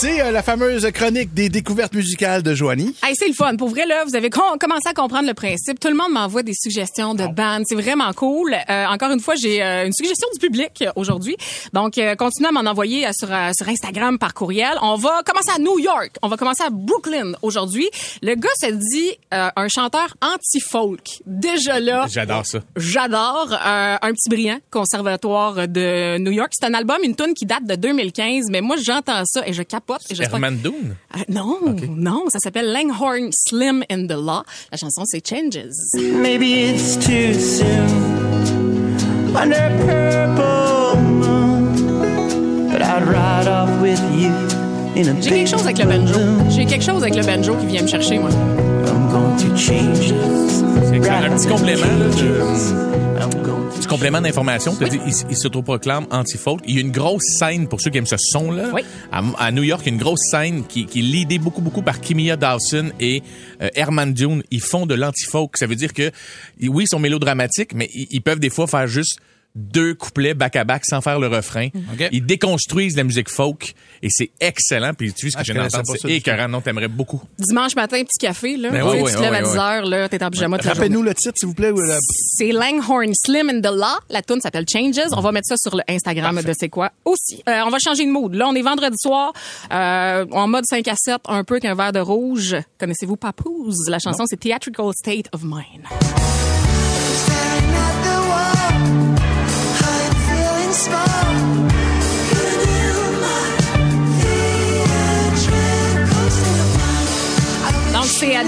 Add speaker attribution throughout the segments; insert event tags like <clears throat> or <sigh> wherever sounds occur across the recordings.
Speaker 1: C'est euh, la fameuse chronique des découvertes musicales de Joanie.
Speaker 2: Hey, c'est le fun. Pour vrai, là, vous avez com- commencé à comprendre le principe. Tout le monde m'envoie des suggestions de bandes. C'est vraiment cool. Euh, encore une fois, j'ai euh, une suggestion du public aujourd'hui. Donc, euh, continuez à m'en envoyer euh, sur, euh, sur Instagram par courriel. On va commencer à New York. On va commencer à Brooklyn aujourd'hui. Le gars se dit euh, un chanteur anti-folk. Déjà là,
Speaker 3: J'adore ça.
Speaker 2: J'adore euh, un petit brillant conservatoire de New York. C'est un album, une tune qui date de 2015, mais moi j'entends ça et je capote. Et
Speaker 3: Herman Doon?
Speaker 2: Euh, non, non, ça s'appelle Langhorne Slim in the Law. La chanson c'est Changes.
Speaker 4: Maybe it's too soon under purple moon, but I'd ride off with you in a
Speaker 2: J'ai quelque chose avec le banjo. J'ai quelque chose avec le banjo qui vient me chercher moi.
Speaker 4: I'm going to change this.
Speaker 3: C'est un petit complément, là, de- petit complément d'information. Dit, il, il s'autoproclame anti-folk. Il y a une grosse scène, pour ceux qui aiment ce son-là.
Speaker 2: Oui.
Speaker 3: À, à New York, il y a une grosse scène qui, qui est leadée beaucoup, beaucoup par Kimia Dawson et euh, Herman Dune. Ils font de l'anti-folk. Ça veut dire que, oui, ils sont mélodramatiques, mais ils, ils peuvent des fois faire juste deux couplets back-à-back sans faire le refrain.
Speaker 1: OK.
Speaker 3: Ils déconstruisent la musique folk et c'est excellent. Puis tu vois ce que
Speaker 1: Ah,
Speaker 3: je
Speaker 1: je
Speaker 3: viens
Speaker 1: connaissais
Speaker 3: d'entendre,
Speaker 1: pas ça
Speaker 3: c'est écœurant. Non, t'aimerais beaucoup.
Speaker 2: Dimanche matin, petit café là.
Speaker 3: Ben oui,
Speaker 2: tu
Speaker 3: oui,
Speaker 2: te lèves à
Speaker 3: oui,
Speaker 2: 10
Speaker 3: oui.
Speaker 2: heures là, t'es en pyjama.
Speaker 1: Rappelez-nous le titre, s'il vous plaît. la-
Speaker 2: C'est Langhorne Slim in the Law. La tune s'appelle Changes. On va mettre ça sur le Instagram de C'est quoi aussi. Euh, on va changer de mood. Là, on est vendredi soir, euh, en mode 5 à 7, un peu qu'un verre de rouge. Connaissez-vous Papouze? La chanson, c'est Theatrical State of Mind.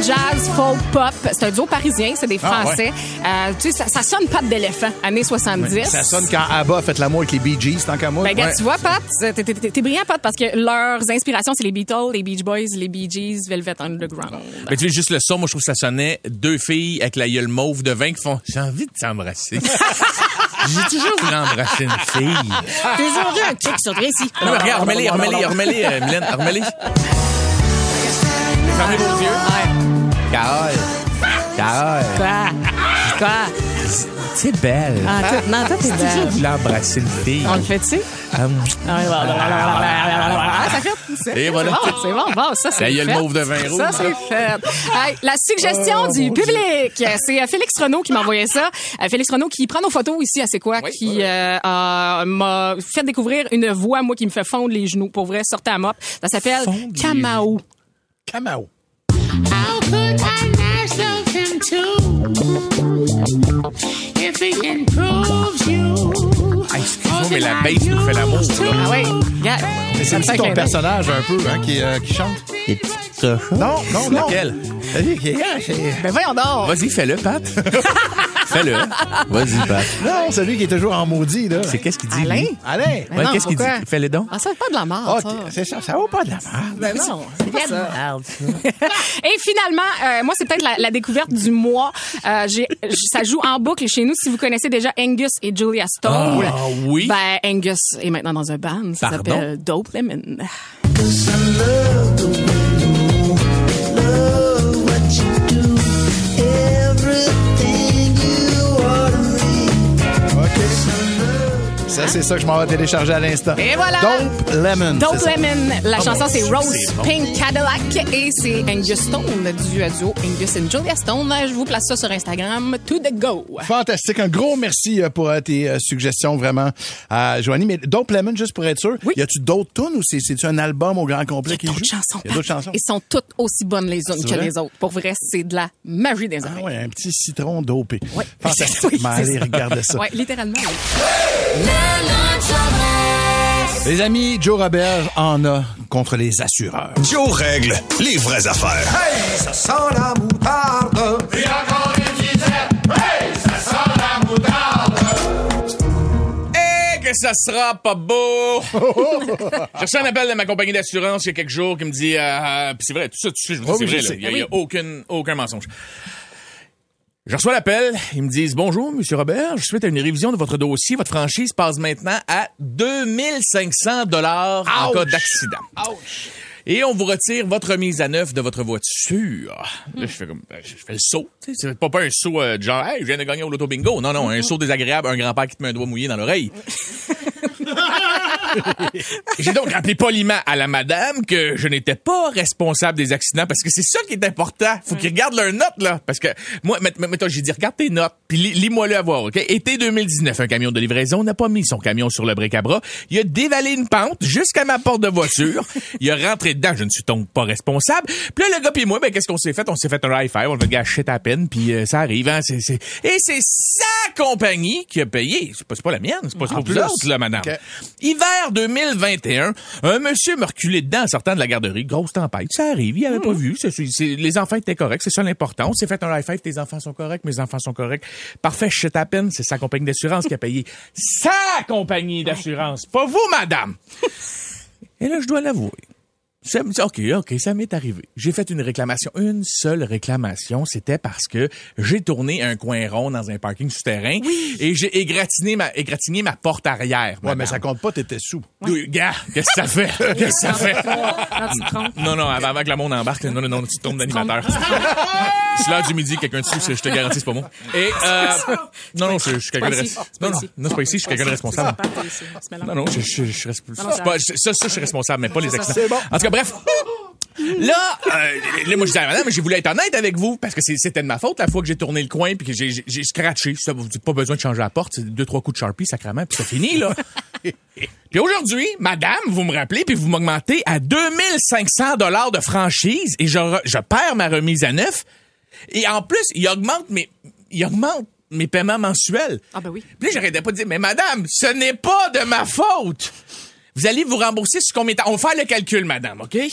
Speaker 2: Jazz, folk, pop. C'est un duo parisien, c'est des
Speaker 1: Ah,
Speaker 2: Français. Euh, tu sais, ça, ça sonne pas d'éléphant, années 70.
Speaker 1: Ça sonne quand ABBA a fait l'amour avec les Bee Gees, tant qu'à moi.
Speaker 2: Ben, regarde,
Speaker 1: Ouais.
Speaker 2: tu vois, Pat, t'es- t'es t'es- t'es brillant, Pat, parce que leurs inspirations, c'est les Beatles, les Beach Boys, les Bee Gees, Velvet Underground.
Speaker 3: Mais tu sais, juste le son, moi, je trouve que ça sonnait deux filles avec la gueule mauve de vin qui font J'ai envie de t'embrasser. <laughs> J'ai toujours voulu embrasser une fille.
Speaker 2: Toujours eu un kick sur Tracy.
Speaker 3: Non, mais regarde, remets-les, remets-les, remets-les, euh, Mylène, remets-les. Fermez vos yeux. Carole. Carole.
Speaker 2: Quoi? Quoi?
Speaker 3: C'est belle.
Speaker 2: Ah, toi- non, toi, t'es
Speaker 3: J'ai toujours
Speaker 2: belle.
Speaker 3: voulu embrasser une fille.
Speaker 2: On le fait-tu?
Speaker 3: Hum.
Speaker 2: Ah, ça fait. c'est-
Speaker 3: Et voilà.
Speaker 2: C'est bon, c'est bon, bon, ça, c'est
Speaker 3: La gueule
Speaker 2: fait.
Speaker 3: mauve de vin rouge.
Speaker 2: Ça, c'est fait. Hey, la suggestion du public, c'est euh, Félix Renault qui m'a envoyé ça. Euh, Félix Renault qui prend nos photos ici à C'est quoi,
Speaker 3: Oui,
Speaker 2: qui euh, a- m'a fait découvrir une voix, moi, qui me fait fondre les genoux. Pour vrai, sortez à mop. Ça s'appelle
Speaker 3: les
Speaker 2: Kamao.
Speaker 5: How could I not love him too? If he improves you.
Speaker 3: Ah, Excuse-moi, mais la bass nous fait l'amour. là.
Speaker 2: Ah oui, regarde.
Speaker 1: Mais c'est aussi ton personnage un peu hein, qui, euh, qui chante. Non, non, non.
Speaker 3: Laquelle?
Speaker 1: Celui qui est- ah, c'est-
Speaker 2: Ben voyons donc.
Speaker 3: Vas-y, fais-le, Pat. <laughs> fais-le. Vas-y, Pat.
Speaker 1: Non, celui qui est toujours en maudit, là.
Speaker 3: C'est qu'est-ce qu'il dit,
Speaker 2: Alain?
Speaker 3: lui?
Speaker 1: Alain!
Speaker 3: Ouais,
Speaker 2: non,
Speaker 3: qu'est-ce qu'il dit?
Speaker 2: pourquoi?
Speaker 3: Fais-le donc.
Speaker 2: Ah, ça, c'est pas de la merde,
Speaker 1: Ah,
Speaker 2: ça.
Speaker 1: c'est ça, ça vaut pas de la merde.
Speaker 2: Ben non, c'est pas ça. Et finalement, euh, moi, c'est peut-être la, la découverte du mois. Euh, j'ai, j- ça joue en boucle chez nous. Si vous connaissez déjà Angus et Julia Stone,
Speaker 3: Ah oui.
Speaker 2: ben Angus est maintenant dans un band. Ça
Speaker 3: Pardon?
Speaker 2: s'appelle Dope Lemon.
Speaker 1: C'est ça que je m'en vais télécharger à l'instant.
Speaker 2: Et voilà!
Speaker 1: Dope Lemon.
Speaker 2: Dope. Lemon. La
Speaker 3: Oh
Speaker 2: chanson, c'est Rose
Speaker 3: bon.
Speaker 2: Pink Cadillac et c'est Angus Stone du duo Angus et Julia Stone. Je vous place ça sur Instagram. To the go.
Speaker 1: Fantastique. Un gros merci euh, pour euh, tes euh, suggestions, vraiment, à Joanie. Mais Dope Lemon, juste pour être sûr,
Speaker 2: Oui.
Speaker 1: y a-tu d'autres tunes ou c'est- c'est-tu un album au grand complet qui joue?
Speaker 2: D'autres chansons.
Speaker 1: Il y a d'autres chansons.
Speaker 2: Ils sont toutes aussi bonnes les unes que
Speaker 1: vrai?
Speaker 2: les autres. Pour vrai, c'est de la magie des
Speaker 1: Ah
Speaker 2: oreilles.
Speaker 1: ouais, un petit citron dopé.
Speaker 2: Ouais. <laughs>
Speaker 1: Fantastique.
Speaker 2: Oui,
Speaker 1: allez,
Speaker 2: ça.
Speaker 1: regardez ça.
Speaker 2: Ouais, littéralement. oui.
Speaker 1: Les amis, Joe Robert en a contre les assureurs.
Speaker 6: Joe règle les vraies affaires.
Speaker 4: Ça sent la moutarde.
Speaker 3: Eh, que ça sera pas beau! <laughs> J'ai reçu un appel de ma compagnie d'assurance il y a quelques jours qui me dit, euh, euh, puis c'est vrai, tout ça, tout ça, je vous dis,
Speaker 1: Oh
Speaker 3: c'est vrai, il y a, y a aucune, aucun mensonge. Je reçois l'appel, ils me disent Bonjour, Monsieur Robert, je souhaite une révision de votre dossier. Votre franchise passe maintenant à 2500 dollars en cas d'accident. et on vous retire votre mise à neuf de votre voiture. Là, je fais comme, ben, je fais le saut. C'est pas, pas un saut euh, de genre, hey, je viens de gagner au loto bingo. Non, non, un saut désagréable, un grand-père qui te met un doigt mouillé dans l'oreille. <laughs> J'ai donc rappelé poliment à la madame que je n'étais pas responsable des accidents parce que c'est ça qui est important. Faut qu'ils regardent leurs notes, là. Parce que moi, mett- mettons, j'ai dit, regarde tes notes, puis lis- lis-moi-le à voir, OK? Été 2019, un camion de livraison n'a pas mis son camion sur le bric à bras. Il a dévalé une pente jusqu'à ma porte de voiture. Il a rentré dedans. Je ne suis donc pas responsable. Puis là, le gars puis moi, ben, qu'est-ce qu'on s'est fait? On s'est fait un high five. On le gars shit à peine, puis euh, ça arrive, hein? Et c'est sa compagnie qui a payé. C'est pas, c'est pas la mienne. C'est pas,
Speaker 1: plus.
Speaker 3: autres, là, madame. Hiver 2021, un monsieur m'a reculé dedans en sortant de la garderie. Grosse tempête. Ça arrive. Il avait pas vu. C'est- c'est- les enfants étaient corrects. C'est ça l'important. On s'est fait un high five. Tes enfants sont corrects. Mes enfants sont corrects. Parfait. Je à peine. C'est sa compagnie d'assurance qui a payé. Sa compagnie d'assurance. Pas vous, madame. <laughs> Et là, je dois l'avouer. Ça me dit, OK, OK, ça m'est arrivé. J'ai fait une réclamation. Une seule réclamation, c'était parce que j'ai tourné un coin rond dans un parking souterrain et j'ai égratigné ma, égratigné ma porte arrière.
Speaker 1: Ouais, mais ça compte pas, t'étais sous.
Speaker 3: Oui, gars, qu'est-ce que ça fait? <laughs> Qu'est-ce que ça fait?
Speaker 2: Non.
Speaker 3: Non, avant, avant que la monde embarque, non, non, non, tu tombes d'animateur. C'est l'heure du midi, quelqu'un dessus, c'est- je te garantis, c'est pas moi. Et, euh, non, non, je, je suis quelqu'un de
Speaker 2: pas
Speaker 3: res-
Speaker 2: ici. C'est pas
Speaker 3: Non, non, non, c'est pas ici, je suis quelqu'un de responsable. Non, non, je, je, je suis responsable. Je- Ça, ça, je suis responsable, mais pas les accidents.
Speaker 1: C'est bon.
Speaker 3: En tout cas, bref. Là, euh, là, moi, je disais à madame, mais j'ai voulu être honnête avec vous, parce que c'était de ma faute la fois que j'ai tourné le coin puis que j'ai- scratché. Ça, vous pas besoin de changer la porte, c'est deux, trois coups de Sharpie, sacrément, puis c'est fini, là. <laughs> Puis aujourd'hui, madame, vous me rappelez, puis vous m'augmentez à 2500 dollars de franchise et je, je perds ma remise à neuf. Et en plus, il augmente mes, il augmente mes paiements mensuels.
Speaker 2: Ah, ben oui.
Speaker 3: Puis là, j'arrêtais pas de dire, mais madame, ce n'est pas de ma faute. Vous allez vous rembourser sur combien de temps? On va faire le calcul, madame, OK? <laughs>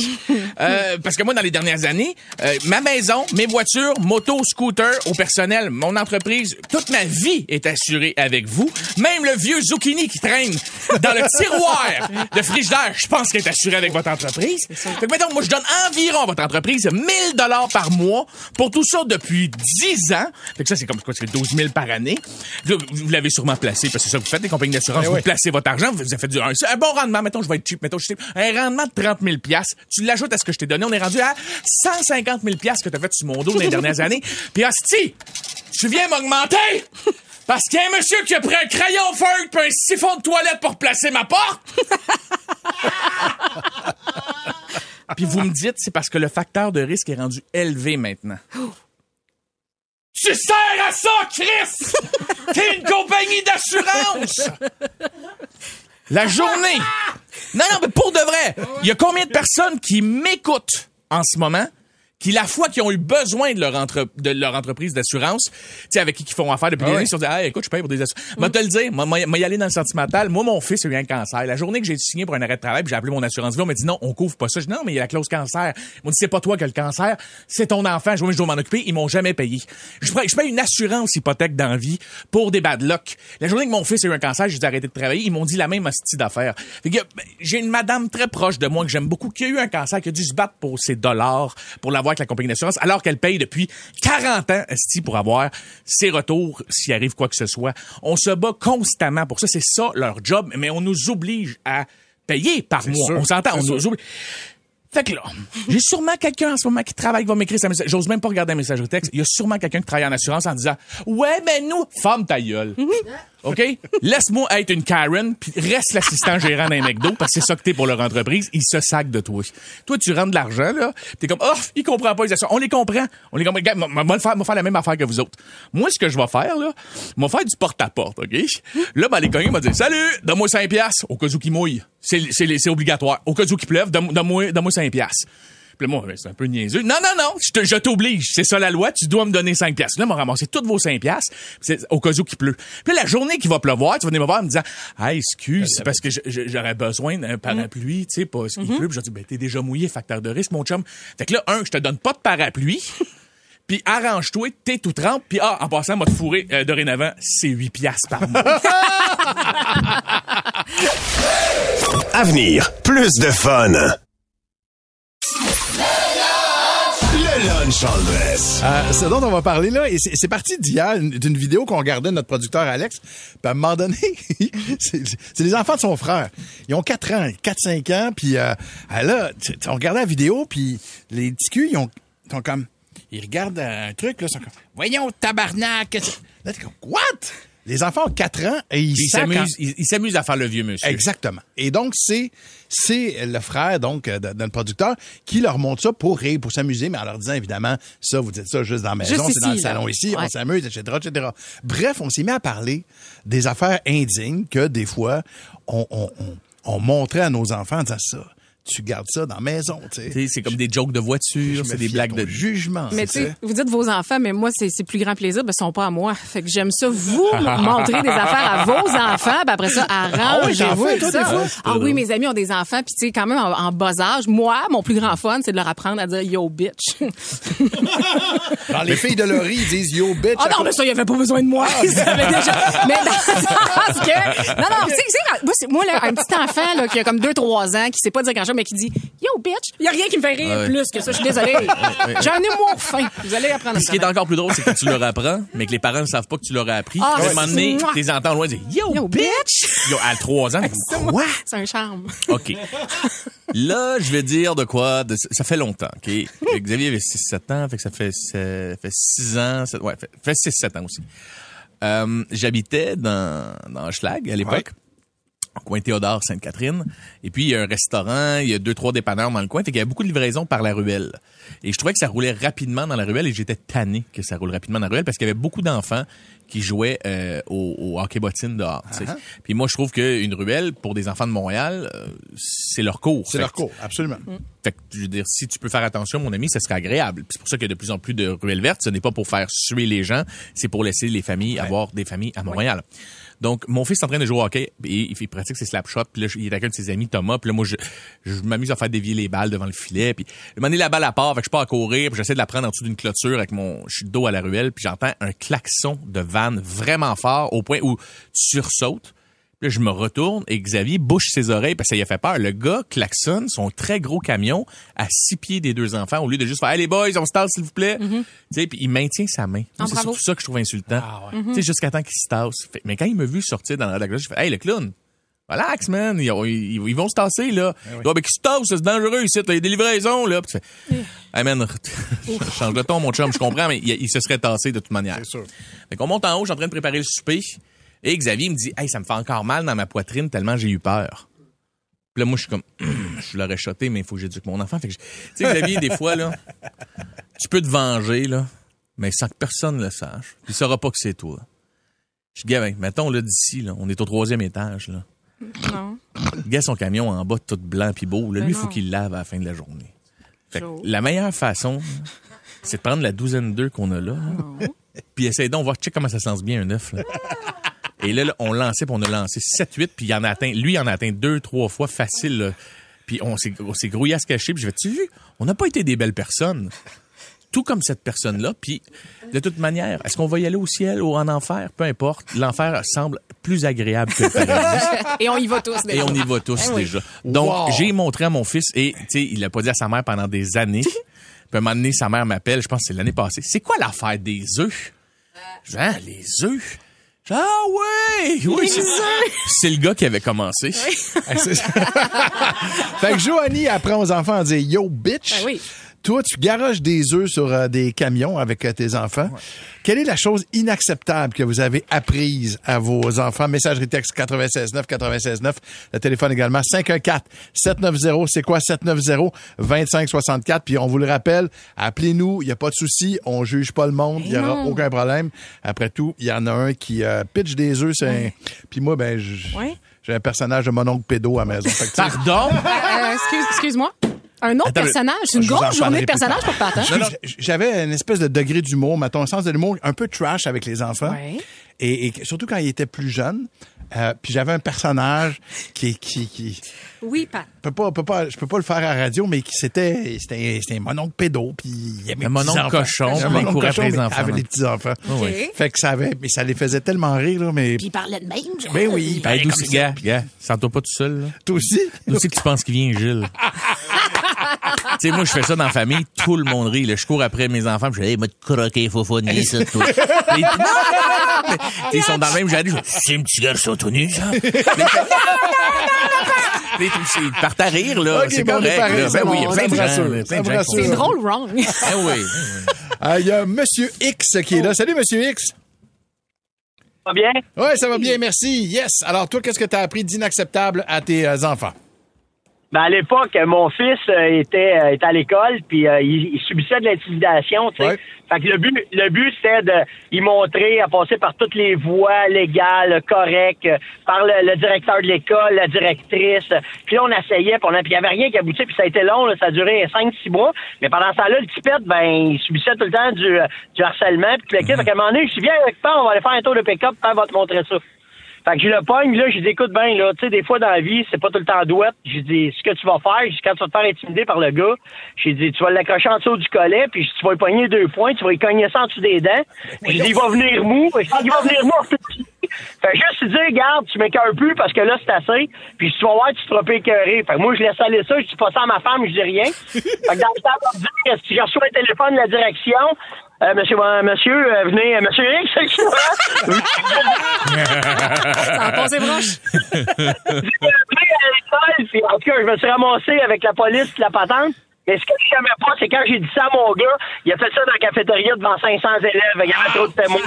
Speaker 3: Euh, parce que moi, dans les dernières années, euh, ma maison, mes voitures, moto, scooter, au personnel, mon entreprise, toute ma vie est assurée avec vous. Même le vieux zucchini qui traîne dans le tiroir de frigidaire, je pense qu'il est assuré avec votre entreprise. Fait que, mettons, moi, je donne environ à votre entreprise 1000 dollars par mois pour tout ça depuis 10 ans. Fait que ça, c'est comme quoi? C'est 12 000 par année. Là, vous vous l'avez sûrement placé, parce que c'est ça que vous faites, les compagnies d'assurance.
Speaker 1: Eh
Speaker 3: vous
Speaker 1: oui.
Speaker 3: placez votre argent, vous avez fait du, un, c'est un bon rendement. Mettons, je vais être cheap. Mettons, je sais, un rendement de 30 000 Tu l'ajoutes à ce que je t'ai donné. On est rendu à 150 000 que t'as fait sur mon dos les dernières années. Puis, hostie, tu viens m'augmenter? Parce qu'il y a un monsieur qui a pris un crayon feuille puis un siphon de toilette pour placer ma porte. <laughs> Puis vous me dites, c'est parce que le facteur de risque est rendu élevé maintenant. Tu sers à ça, Chris! T'es une compagnie d'assurance! La journée! <laughs> Non, non, mais pour de vrai, il y a combien de personnes qui m'écoutent en ce moment? Qui, la fois qu'ils ont eu besoin de leur, entre- de leur entreprise d'assurance, tu sais, avec qui ils font affaire depuis des
Speaker 1: Ah
Speaker 3: années,
Speaker 1: ouais.
Speaker 3: ils se sont dit, ah, écoute, je paye pour des assurances. Moi, te le dire, moi, y aller dans le sentimental. Moi, mon fils a eu un cancer. La journée que j'ai signé pour un arrêt de travail, j'ai appelé mon assurance vie, on m'a dit, non, on couvre pas ça. Je dis, non, mais il y a la clause cancer. Ils m'ont dit, c'est pas toi qui as le cancer, c'est ton enfant. Je, je dois m'en occuper. Ils m'ont jamais payé. Je paye, je paye une assurance hypothèque dans la vie pour des bad luck. La journée que mon fils a eu un cancer, j'ai dû arrêter de travailler. Ils m'ont dit la même hostie d'affaires. Ben, j'ai une madame très proche de moi que j'aime beaucoup qui a eu un cancer, qui a dû se battre pour ses dollars pour l'avoir avec la compagnie d'assurance, alors qu'elle paye depuis 40 ans, pour avoir ses retours s'il arrive quoi que ce soit. On se bat constamment pour ça. C'est ça leur job, mais on nous oblige à payer par mois.
Speaker 1: sûr,
Speaker 3: on s'entend, on nous
Speaker 1: sûr.
Speaker 3: oblige. Fait que là, j'ai sûrement quelqu'un en ce moment qui travaille, qui va m'écrire sa message. J'ose même pas regarder un messagerie texte. Il y a sûrement quelqu'un qui travaille en assurance en disant Ouais, ben nous, femme ta gueule. OK? Laisse-moi être une Karen, puis reste l'assistant gérant d'un McDo, parce que c'est ça que t'es pour leur entreprise. Ils se sacent de toi. Toi, tu rentres de l'argent, là, t'es comme, oh, il comprend pas les assurances. On les comprend. On les comprend. Regarde, moi, faire, faire la même affaire que vous autres. Moi, ce que je vais faire, là, moi, faire du porte-à-porte, OK? Là, ben, les cognés m'ont dit, salut, donne-moi 5 piastres, au cas où qu'il mouille. C'est, obligatoire. Au cas où qu'il pleuve, donne- donne-moi, donne-moi 5 piastres. Puis là, moi, ben, c'est un peu niaiseux. Non, non, non, je, te- je t'oblige. C'est ça la loi. Tu dois me donner 5 piastres. Là, m'a ramassé toutes vos 5 piastres. C'est au cas où qu'il pleut. Puis là, la journée qui va pleuvoir, tu vas venir me voir en me disant, ah, excuse, c'est parce que j'aurais besoin d'un parapluie, tu sais, parce qu'il pleut. Puis je dis, ben, t'es déjà mouillé, facteur de risque, mon chum. Fait que là, un, je te donne pas de parapluie. <laughs> Puis arrange-toi, t'es tout trempe. Puis ah, en passant, m'a te fourré euh, dorénavant, c'est 8 piastres par mois. <laughs>
Speaker 6: Avenir, plus de fun. Lunch.
Speaker 1: Euh, ce dont on va parler là, et c'est parti d'hier, une- d'une vidéo qu'on regardait de notre producteur Alex. Puis à un moment donné, <laughs> c'est les enfants de son frère. Ils ont 4 ans, 4-5 ans, puis euh, euh, là, on regardait la vidéo, puis les petits culs, ils ont, comme... Ils regardent un truc, là, ils sont comme... Voyons, tabarnak! Là, t'es comme, what? Les enfants ont 4 ans et ils
Speaker 3: s'amusent ils- ils s'amusent à faire le vieux monsieur.
Speaker 1: Exactement. Et donc, c'est c'est le frère donc euh, notre producteur qui leur montre ça pour rire, pour s'amuser, mais en leur disant évidemment, ça, vous dites ça juste dans la maison, c'est dans le
Speaker 2: là.
Speaker 1: salon ici, on s'amuse, etc., etc. Bref, on s'est mis à parler des affaires indignes que des fois, on, on, on, on montrait à nos enfants en disant ça. Tu gardes ça dans la maison,
Speaker 3: C'est comme des jokes de voiture, c'est des blagues de...
Speaker 1: jugement.
Speaker 2: Mais tu vous dites vos enfants, mais moi, c'est c'est plus grand plaisir, ben, ils sont pas à moi. Fait que j'aime ça, vous <laughs> montrer des affaires à vos enfants, ben après ça, arrangez-vous
Speaker 1: fais,
Speaker 2: avec
Speaker 1: toi,
Speaker 2: ça. Ah oui, mes amis ont des enfants, puis tu sais, quand même en, en bas âge, moi, mon plus grand fun, c'est de leur apprendre à dire yo bitch. <laughs>
Speaker 1: Dans les filles de Laurie, ils disent yo bitch.
Speaker 2: Ah non, mais ça, il avait pas besoin de moi. Déjà. Mais dans le sens que, non, non, tu sais, moi, là, un petit enfant, là, qui a comme 2-3 ans, qui sait pas dire grand chose, mais qui dit, yo, bitch, il y a rien qui me fait rire
Speaker 3: Ouais.
Speaker 2: plus que ça. Je suis désolée. J'ai un humour fin. Vous allez apprendre
Speaker 3: ce qui est encore plus drôle, c'est que tu leur apprends, mais que les parents ne savent pas que tu leur as appris.
Speaker 2: Ah,
Speaker 3: à un moment donné, tu les entends loin dire Yo,
Speaker 2: Yo,
Speaker 3: bitch!
Speaker 2: bitch!
Speaker 3: Yo, à 3 ans, <laughs> quoi?
Speaker 2: C'est un charme.
Speaker 3: OK. Là, je vais dire de quoi. de- ça fait longtemps, OK? Xavier avait 6-7 ans, fait que ça fait, ça fait 6 ans. sept- ouais, fait, fait 6-7 ans aussi. Euh, J'habitais dans, dans Schlag à l'époque. Au coin Théodore Sainte-Catherine. Et puis, il y a un restaurant, il y a deux, trois dépanneurs dans le coin. Fait qu'il y avait beaucoup de livraisons par la ruelle. Et je trouvais que ça roulait rapidement dans la ruelle et j'étais tanné que ça roule rapidement dans la ruelle parce qu'il y avait beaucoup d'enfants qui jouaient euh, au, au hockey bottine dehors. sais. Puis moi, je trouve qu'une ruelle, pour des enfants de Montréal, euh, c'est leur cours.
Speaker 1: C'est leur cours, absolument.
Speaker 3: Fait que, je veux dire, si tu peux faire attention, mon ami, ça serait agréable. Puis C'est pour ça qu'il y a de plus en plus de ruelles vertes. Ce n'est pas pour faire suer les gens, c'est pour laisser les familles avoir des familles à Montréal. Donc, mon fils est en train de jouer au hockey et il, fait- il pratique ses slap shots. Puis là, il est avec un de ses amis, Thomas. Puis là, moi, je, je m'amuse à faire dévier les balles devant le filet. Puis, moment donné, la balle à part, fait que je pars à courir. Puis j'essaie de la prendre en dessous d'une clôture avec mon... Je suis dos à la ruelle. Puis j'entends un klaxon de vanne vraiment fort au point où tu sursautes. Puis là, je me retourne et Xavier bouche ses oreilles parce que ça lui a fait peur. Le gars klaxonne son très gros camion à six pieds des deux enfants au lieu de juste faire Hey les boys, on se tasse s'il vous plaît. Tu sais, puis il maintient sa main.
Speaker 2: Ah,
Speaker 3: c'est surtout ça que je trouve insultant. Tu sais, jusqu'à temps qu'il se tasse. Fait- mais quand il m'a vu sortir dans la glace, je fais Hey le clown, relax man, ils, ils- ils vont se tasser là. Ouais, mais qui se tasse, c'est dangereux ici, là. il y a des livraisons là. Puis tu fais, Hey man, <laughs> change de ton mon chum, je comprends, mais il, il se serait tassé de toute manière.
Speaker 1: C'est sûr.
Speaker 3: Fait qu'on monte en haut, je suis en train de préparer le souper. Et Xavier me dit, hey, ça me fait encore mal dans ma poitrine tellement j'ai eu peur. Puis là, moi, je suis comme, <clears throat> je l'aurais shoté, mais il faut que j'éduque mon enfant. Fait que je- tu sais, Xavier, des fois, là, <laughs> tu peux te venger, là, mais sans que personne le sache. Puis il saura pas que c'est toi. Je dis, Gavin, mettons, là, d'ici, là, on est au troisième étage, là.
Speaker 2: Non.
Speaker 3: Le gars, son camion en bas, tout blanc puis beau, là,
Speaker 2: Ben
Speaker 3: lui, il faut qu'il lave à la fin de la journée. Fait que la meilleure façon, c'est de prendre la douzaine d'œufs qu'on a là, là, puis essayer donc, voir, check comment ça se lance bien un œuf, là. <laughs> Et là, là, on lançait, puis on a lancé 7-8, puis il en a atteint, lui, il en a atteint deux, trois fois facile, là. Puis on s'est, on s'est grouillé à se cacher, puis je vais tu vu, on n'a pas été des belles personnes. Tout comme cette personne-là, puis de toute manière, est-ce qu'on va y aller au ciel ou en enfer? Peu importe, l'enfer semble plus agréable que le paradis. <laughs>
Speaker 2: Et on y va tous.
Speaker 3: Et
Speaker 2: déjà.
Speaker 3: on y va tous
Speaker 2: Eh oui.
Speaker 3: déjà. Donc,
Speaker 1: Wow.
Speaker 3: j'ai montré à mon fils et, tu sais, il l'a pas dit à sa mère pendant des années. <laughs> Puis à un moment donné, sa mère m'appelle, je pense que c'est l'année passée. C'est quoi l'affaire des œufs? Je dis, ah, les œufs? Ah ouais! Oui, c'est C'est le gars qui avait commencé. <laughs> <laughs>
Speaker 1: fait que Joanie apprend aux enfants à dire yo bitch.
Speaker 2: Ben oui.
Speaker 1: Toi, tu garages des œufs sur euh, des camions avec euh, tes enfants. Quelle est la chose inacceptable que vous avez apprise à vos enfants? Messagerie texte 96.9, 96.9. Le téléphone également 514-790. C'est quoi 790-2564? Puis on vous le rappelle, appelez-nous. Il n'y a pas de souci. On juge pas le monde. Il n'y aura aucun problème. Après tout, il y en a un qui euh, pitch des œufs. un- Puis moi, ben,
Speaker 2: Ouais.
Speaker 1: j'ai un personnage de mon oncle pédo à la maison.
Speaker 3: Pardon?
Speaker 2: Euh, excuse, excuse-moi. Un autre
Speaker 3: Attends,
Speaker 2: personnage. C'est une grosse journée de personnages pour Pat. hein?
Speaker 1: Non, non, J'avais une espèce de degré d'humour, mettons, un sens de l'humour un peu trash avec les enfants.
Speaker 2: Ouais.
Speaker 1: Et, et surtout quand ils étaient plus jeunes. Euh, puis j'avais un personnage qui qui qui
Speaker 2: Oui, Pat.
Speaker 1: peut pas peut pas je peux pas le faire à la radio mais qui c'était c'était c'était un mononcle pédo puis il aimait
Speaker 3: mononcle
Speaker 1: petits-enfants.
Speaker 3: cochon, il
Speaker 1: mononcle
Speaker 3: courait
Speaker 1: cochon,
Speaker 3: après les
Speaker 1: mais
Speaker 3: enfants.
Speaker 1: avec les petits enfants.
Speaker 2: OK.
Speaker 1: Fait que ça avait mais ça les faisait tellement rire là mais
Speaker 7: Puis il parlait de même, genre.
Speaker 1: ben oui, il
Speaker 3: Hey,
Speaker 1: parlait
Speaker 3: d'où
Speaker 1: comme ça.
Speaker 3: gars, gars, sens-toi pas tout seul, là.
Speaker 1: Toi aussi?
Speaker 3: C'est que tu penses qu'il vient, Gilles? <laughs> Tu sais, moi, je fais ça dans la famille, tout le monde rit. là. Je cours après mes enfants, puis je dis, hey, moi, te croquer, faut fournier, ça, toi? Puis ils- non, non, non, non. Tu sais, Ils sont dans le même jardin. Je dis, C'est un petit garçon tout nu, ça. <laughs> Ils ils partent à rire, là. C'est
Speaker 1: bon,
Speaker 3: correct.
Speaker 1: pareil,
Speaker 3: là.
Speaker 1: c'est
Speaker 3: Ben oui, il y a
Speaker 1: ça ça
Speaker 2: C'est
Speaker 3: ça.
Speaker 2: drôle, wrong.
Speaker 3: Ah oui.
Speaker 1: Ah, Il y a Monsieur X qui est là. Salut, Monsieur X.
Speaker 8: va bien?
Speaker 1: Oui, ça va bien, merci. Yes. Alors, toi, qu'est-ce que tu as appris d'inacceptable à tes euh, enfants?
Speaker 8: Ben, à l'époque, mon fils euh, était, euh, était à l'école, puis euh, il, il subissait de l'intimidation, tu sais.
Speaker 1: Ouais.
Speaker 8: Fait que le but, le but, c'était de y montrer à passer par toutes les voies légales, correctes, par le, le directeur de l'école, la directrice. Puis là, on essayait, puis il n'y avait rien qui aboutit, puis ça a été long, là, ça a duré 5-6 mois. Mais pendant ce temps-là, le petit pet, ben, il subissait tout le temps du, euh, du harcèlement, puis tout le kit. Fait qu'à un moment donné, je suis viens avec toi, on va aller faire un tour de pick-up, puis on va te montrer ça. Fait que je le pogne, là, je dis, écoute bien, là, tu sais, des fois dans la vie, c'est pas tout le temps douette. J'ai dit, ce que tu vas faire, quand tu vas te faire intimider par le gars, j'ai dit, tu vas l'accrocher en dessous du collet, puis tu vas lui pogner deux points, tu vas lui cogner ça en dessous des dents. J'ai dit, il va venir mou. Il va venir mou. Fait juste dire, regarde, tu m'écœures plus parce que là, c'est assez. Puis tu vas voir, tu te feras écœurer. Fait que moi, je laisse aller ça, je dis pas ça à ma femme, je dis rien. Fait que dans le temps, j'ai reçu un téléphone de la direction, euh, monsieur, euh, monsieur, euh, venez, euh, monsieur X, c'est
Speaker 2: Ça a passé.
Speaker 8: Puis, en tout cas, je me suis ramassé avec la police et la patente. Mais ce que je savais pas, c'est quand j'ai dit ça à mon gars, il a fait ça dans la cafétéria devant 500 élèves. Il y avait trop de témoins.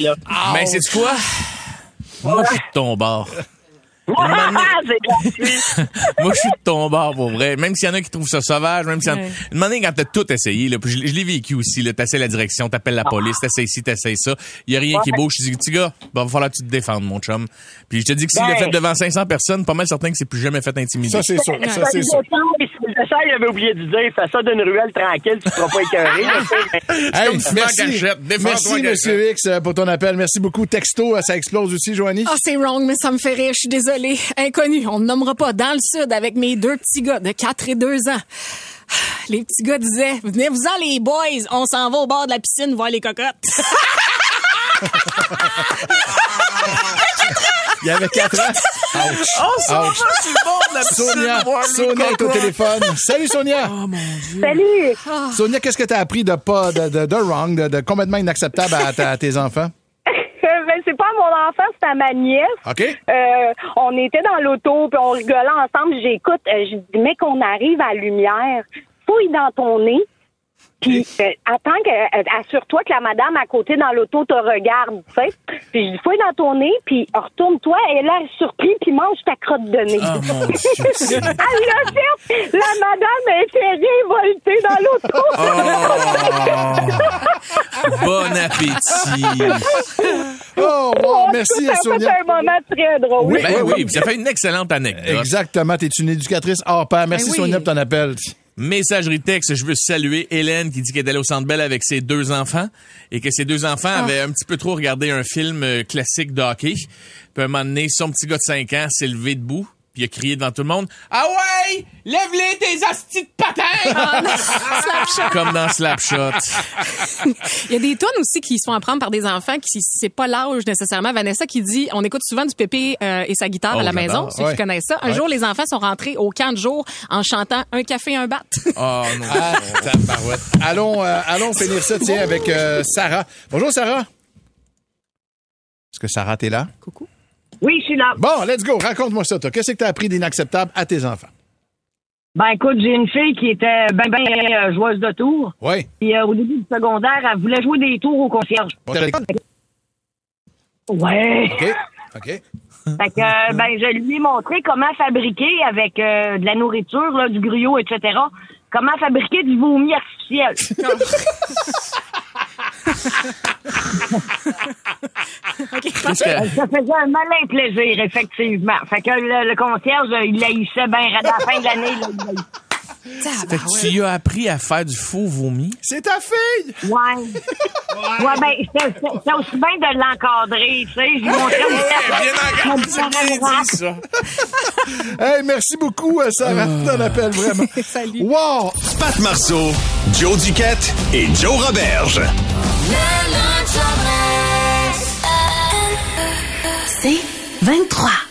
Speaker 8: là.
Speaker 3: Mais c'est quoi? Moi, je suis de ton bord. <laughs>
Speaker 8: c'est gratuit. <laughs>
Speaker 3: Moi, je suis de ton bord, pour vrai. Même s'il y en a qui trouvent ça sauvage, même s'il y en a...
Speaker 2: Ouais.
Speaker 3: Une année, quand t'as tout essayé, là, puis je, l'ai- je l'ai vécu aussi, là, t'essaies la direction, t'appelles la police, t'essayes ci, t'essayes ça. Il y a rien qui est beau. Je te dis, petit gars, ben, va falloir que tu te défendes, mon chum. Puis je te dis que s'il l'a
Speaker 8: Ben.
Speaker 3: fait devant 500 personnes, pas mal certain que c'est plus jamais fait intimider.
Speaker 1: Ça, c'est sûr. Ça, c'est sûr.
Speaker 8: Dessert, il avait oublié de dire, fais ça d'une ruelle tranquille, tu ne seras pas écœuré.
Speaker 1: Hey, merci. Merci. Monsieur X, pour ton appel. Merci beaucoup. Texto, ça explose aussi, Joanie.
Speaker 2: Ah, c'est wrong, mais ça me fait rire. Je suis désolée. Inconnu, on ne nommera pas. Dans le sud, avec mes deux petits gars de 4 et 2 ans. Les petits gars disaient, venez-vous-en les boys, on s'en va au bord de la piscine voir les cocottes.
Speaker 1: Il y avait 4 ans. Ouch. Ouch. Sonia, Sonia est au téléphone. Salut, Sonia.
Speaker 9: Salut!
Speaker 1: Sonia, qu'est-ce que tu as appris de pas, de, de, de wrong, de, de complètement inacceptable à, ta- à tes enfants?
Speaker 9: C'est pas à mon enfant, c'est à ma nièce.
Speaker 1: OK?
Speaker 9: Euh, on était dans l'auto, puis on rigolait ensemble. J'écoute, euh, je dis, mais qu'on arrive à la lumière, fouille dans ton nez. Puis euh, attends que euh, assure-toi que la madame à côté dans l'auto te regarde, tu sais. Puis je dis fouille dans ton nez, puis retourne-toi et là surpris puis mange ta crotte de nez.
Speaker 3: Oh mon <laughs> Dieu.
Speaker 9: Elle l'a fait. La madame était révoltée dans l'auto.
Speaker 3: Oh. bon appétit.
Speaker 1: Oh, wow, merci,
Speaker 9: ça a fait
Speaker 1: Sonia.
Speaker 9: un moment très drôle.
Speaker 1: Oui,
Speaker 3: Ben
Speaker 1: oui,
Speaker 3: ça fait une excellente anecdote.
Speaker 1: Exactement. Tu es une éducatrice hors pair. Merci,
Speaker 2: Ben oui.
Speaker 1: Sonia, pour ton appel.
Speaker 3: Messagerie texte, je veux saluer Hélène qui dit qu'elle est allée au Centre Bell avec ses deux enfants et que ses deux enfants
Speaker 2: Ah.
Speaker 3: avaient un petit peu trop regardé un film euh, classique de hockey. Puis à un moment donné, son petit gars de 5 ans s'est levé debout puis il a crié devant tout le monde « Ah ouais! Lève-les tes astis de patins!
Speaker 2: Ah. <laughs>
Speaker 3: Comme dans Slapshot. <laughs>
Speaker 2: Il y a des tonnes aussi qui se font apprendre par des enfants qui c'est pas l'âge nécessairement. Vanessa qui dit on écoute souvent du Pépé euh, et sa guitare
Speaker 3: Oh,
Speaker 2: à la maison, ceux
Speaker 1: Ouais.
Speaker 2: qui connaissent ça. Un
Speaker 1: Ouais.
Speaker 2: jour les enfants sont rentrés au camp de jour en chantant un café un bat.
Speaker 3: Oh non. <laughs>
Speaker 1: Ah. Allons, euh, allons finir ça, tiens, avec euh, Sarah. Bonjour, Sarah. Est-ce que Sarah, t'es là?
Speaker 2: Coucou.
Speaker 9: Oui, je suis là.
Speaker 1: Bon, let's go. Raconte-moi ça, toi. Qu'est-ce que t'as appris d'inacceptable à tes enfants?
Speaker 9: Ben écoute, j'ai une fille qui était ben ben euh, joueuse de tours.
Speaker 1: Oui.
Speaker 9: Puis euh, au début du secondaire, elle voulait jouer des tours au concierge.
Speaker 1: Bon?
Speaker 9: Ouais.
Speaker 1: OK. OK. <laughs>
Speaker 9: Fait que euh, ben je lui ai montré comment fabriquer avec euh, de la nourriture, là, du gruau, etc. Comment fabriquer du vomi artificiel. <laughs> <laughs> <laughs> Ça faisait un malin plaisir, effectivement. Fait que le, le concierge, euh, il laïssait bien à la fin de l'année. là.
Speaker 3: Fait que tu lui as appris à faire du faux vomi.
Speaker 1: C'est ta fille!
Speaker 9: Ouais. Ouais, ben, c'est c'est- c'est aussi bien de l'encadrer, tu sais. Je lui montrais
Speaker 3: bien ça. <laughs>
Speaker 1: Hey, merci beaucoup, euh, Sarah. T'en appelles vraiment. <laughs>
Speaker 2: Salut.
Speaker 1: Wow!
Speaker 6: Pat Marceau, Joe Duquette et Joe Roberge.
Speaker 7: C'est 23.